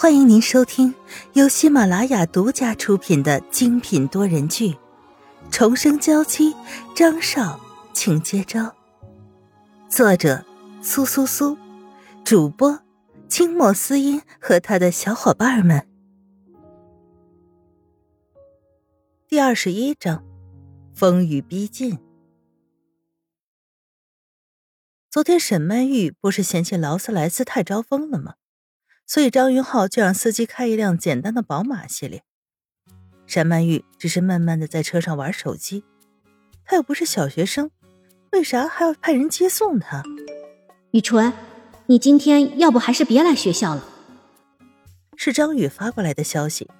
欢迎您收听由喜马拉雅独家出品的精品多人剧《重生娇妻》，张少，请接招。作者：苏苏苏，主播：清末思音和他的小伙伴们。第二十一章：风雨逼近。昨天沈曼玉不是嫌弃劳斯莱斯太招风了吗？所以张云浩就让司机开一辆简单的宝马系列。沈曼玉只是慢慢的在车上玩手机，她又不是小学生，为啥还要派人接送她？雨纯，你今天要不还是别来学校了？是张宇发过来的消息，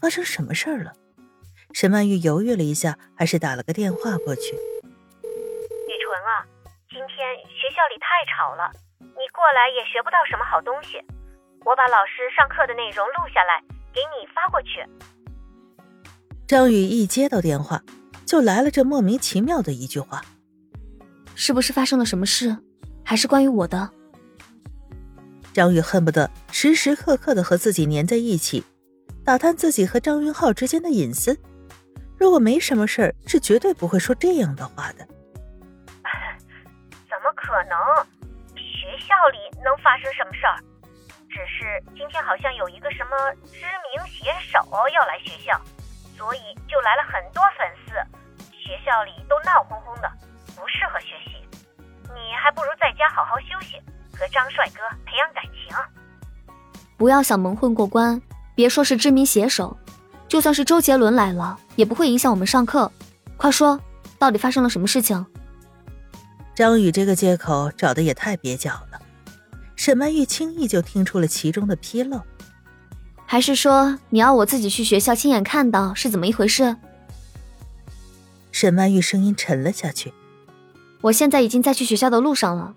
发生什么事儿了？沈曼玉犹豫了一下，还是打了个电话过去。雨纯啊，今天学校里太吵了，你过来也学不到什么好东西。我把老师上课的内容录下来，给你发过去。张宇一接到电话，就来了这莫名其妙的一句话：“是不是发生了什么事？还是关于我的？”张宇恨不得时时刻刻的和自己粘在一起，打探自己和张云浩之间的隐私。如果没什么事儿，是绝对不会说这样的话的。怎么可能？学校里能发生什么事儿？只是今天好像有一个什么知名写手要来学校，所以就来了很多粉丝。学校里都闹哄哄的，不适合学习。你还不如在家好好休息，和张帅哥培养感情。不要想蒙混过关，别说是知名写手，就算是周杰伦来了，也不会影响我们上课。快说，到底发生了什么事情？张宇这个借口找的也太蹩脚了。沈曼玉轻易就听出了其中的纰漏，还是说你要我自己去学校亲眼看到是怎么一回事？沈曼玉声音沉了下去。我现在已经在去学校的路上了。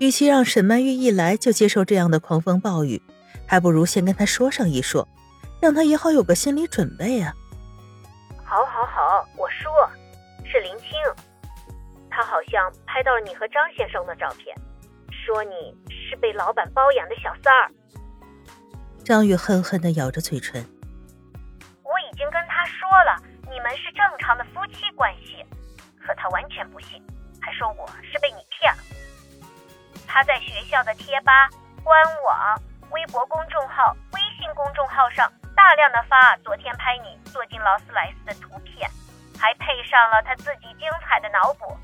与其让沈曼玉一来就接受这样的狂风暴雨，还不如先跟她说上一说，让她也好有个心理准备啊。好，好，好，我说，是林青，他好像拍到了你和张先生的照片。说你是被老板包养的小三儿，张宇恨恨的咬着嘴唇。我已经跟他说了，你们是正常的夫妻关系，可他完全不信，还说我是被你骗了。他在学校的贴吧、官网、微博公众号、微信公众号上大量的发昨天拍你坐进劳斯莱斯的图片，还配上了他自己精彩的脑补，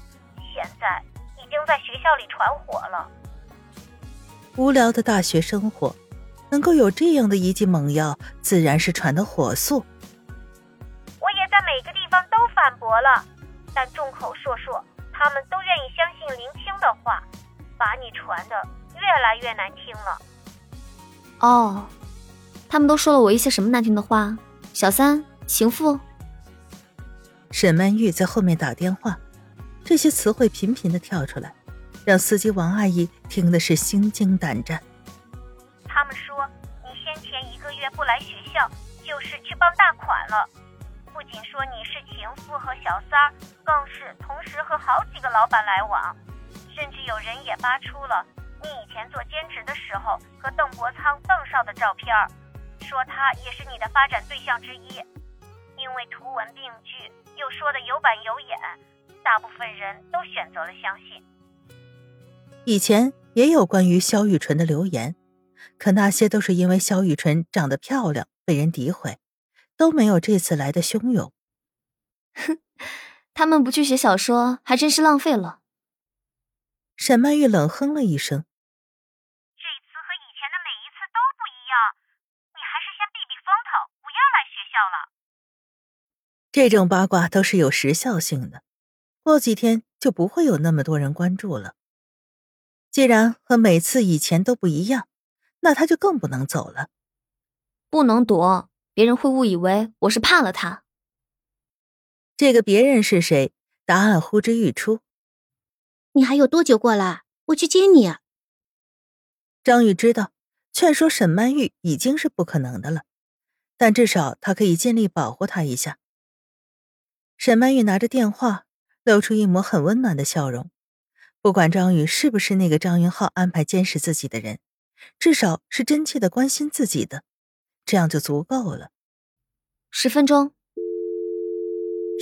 现在已经在学校里传火了。无聊的大学生活，能够有这样的一剂猛药，自然是传的火速。我也在每个地方都反驳了，但众口铄铄，他们都愿意相信林青的话，把你传的越来越难听了。哦，他们都说了我一些什么难听的话？小三、情妇。沈曼玉在后面打电话，这些词汇频频的跳出来。让司机王阿姨听的是心惊胆战。他们说你先前一个月不来学校，就是去傍大款了。不仅说你是情妇和小三儿，更是同时和好几个老板来往。甚至有人也扒出了你以前做兼职的时候和邓伯苍、邓少的照片，说他也是你的发展对象之一。因为图文并举，又说的有板有眼，大部分人都选择了相信。以前也有关于萧雨纯的留言，可那些都是因为萧雨纯长得漂亮被人诋毁，都没有这次来的汹涌。哼，他们不去写小说，还真是浪费了。沈曼玉冷哼了一声：“这次和以前的每一次都不一样，你还是先避避风头，不要来学校了。”这种八卦都是有时效性的，过几天就不会有那么多人关注了。既然和每次以前都不一样，那他就更不能走了。不能躲，别人会误以为我是怕了他。这个别人是谁？答案呼之欲出。你还有多久过来？我去接你。张宇知道，劝说沈曼玉已经是不可能的了，但至少他可以尽力保护她一下。沈曼玉拿着电话，露出一抹很温暖的笑容。不管张宇是不是那个张云浩安排监视自己的人，至少是真切的关心自己的，这样就足够了。十分钟。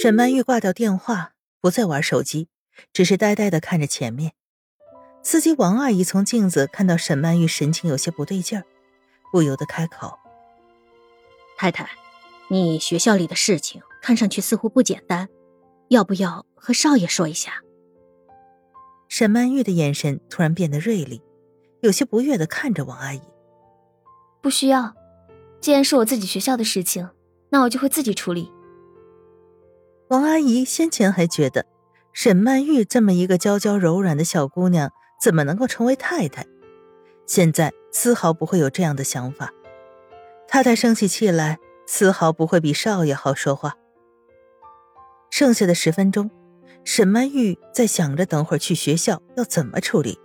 沈曼玉挂掉电话，不再玩手机，只是呆呆的看着前面。司机王阿姨从镜子看到沈曼玉神情有些不对劲儿，不由得开口：“太太，你学校里的事情看上去似乎不简单，要不要和少爷说一下？”沈曼玉的眼神突然变得锐利，有些不悦的看着王阿姨：“不需要，既然是我自己学校的事情，那我就会自己处理。”王阿姨先前还觉得沈曼玉这么一个娇娇柔软的小姑娘怎么能够成为太太，现在丝毫不会有这样的想法。太太生起气来，丝毫不会比少爷好说话。剩下的十分钟，沈曼玉在想着等会儿去学校要怎么处理。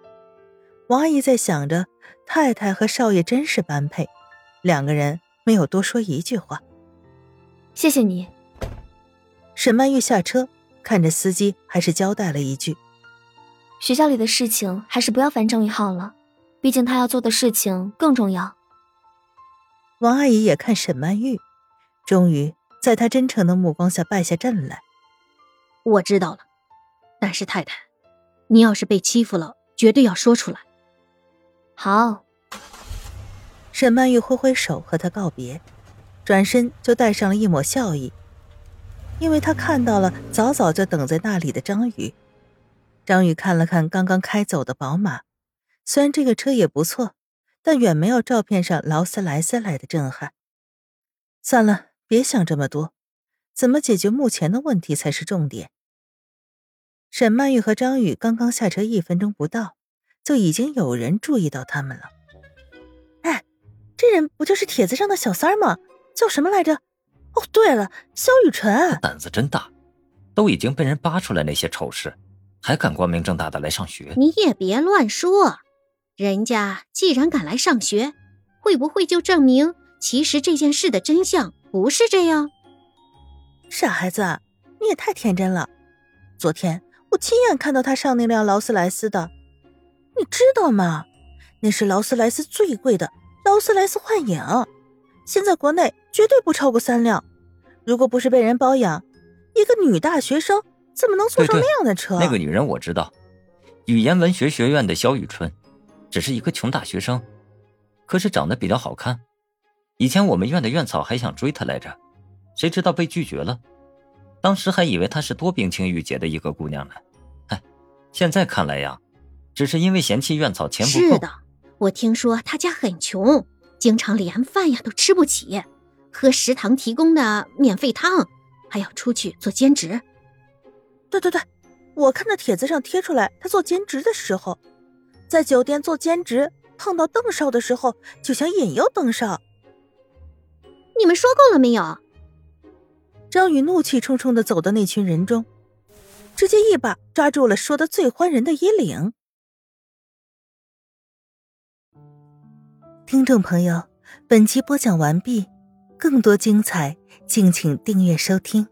王阿姨在想着太太和少爷真是般配，两个人没有多说一句话。谢谢你。沈曼玉下车，看着司机，还是交代了一句：“学校里的事情还是不要烦张宇浩了，毕竟他要做的事情更重要。”王阿姨也看沈曼玉，终于在她真诚的目光下败下阵来。我知道了，但是太太，你要是被欺负了，绝对要说出来。好。沈曼玉挥挥手和他告别，转身就带上了一抹笑意。因为他看到了早早就等在那里的张宇，张宇看了看刚刚开走的宝马，虽然这个车也不错，但远没有照片上劳斯莱斯来的震撼。算了，别想这么多，怎么解决目前的问题才是重点。沈曼玉和张宇刚刚下车一分钟不到，就已经有人注意到他们了。哎，这人不就是帖子上的小三儿吗？叫什么来着？哦，对了，萧雨辰胆子真大，都已经被人扒出来那些丑事，还敢光明正大的来上学？你也别乱说，人家既然敢来上学，会不会就证明其实这件事的真相不是这样？傻孩子，你也太天真了。昨天我亲眼看到他上那辆劳斯莱斯的，你知道吗？那是劳斯莱斯最贵的劳斯莱斯幻影。现在国内绝对不超过三辆，如果不是被人包养，一个女大学生怎么能坐上那样的车？那个女人我知道，语言文学学院的肖雨春，只是一个穷大学生，可是长得比较好看。以前我们院的院草还想追她来着，谁知道被拒绝了。当时还以为她是多冰清玉洁的一个姑娘呢，哎，现在看来呀，只是因为嫌弃院草钱不够。是的，我听说她家很穷。经常连饭呀都吃不起，喝食堂提供的免费汤，还要出去做兼职。对对对，我看到帖子上贴出来，他做兼职的时候，在酒店做兼职，碰到邓少的时候，就想引诱邓少。你们说够了没有？张宇怒气冲冲的走到那群人中，直接一把抓住了说的最欢人的衣领。听众朋友，本集播讲完毕，更多精彩，敬请订阅收听。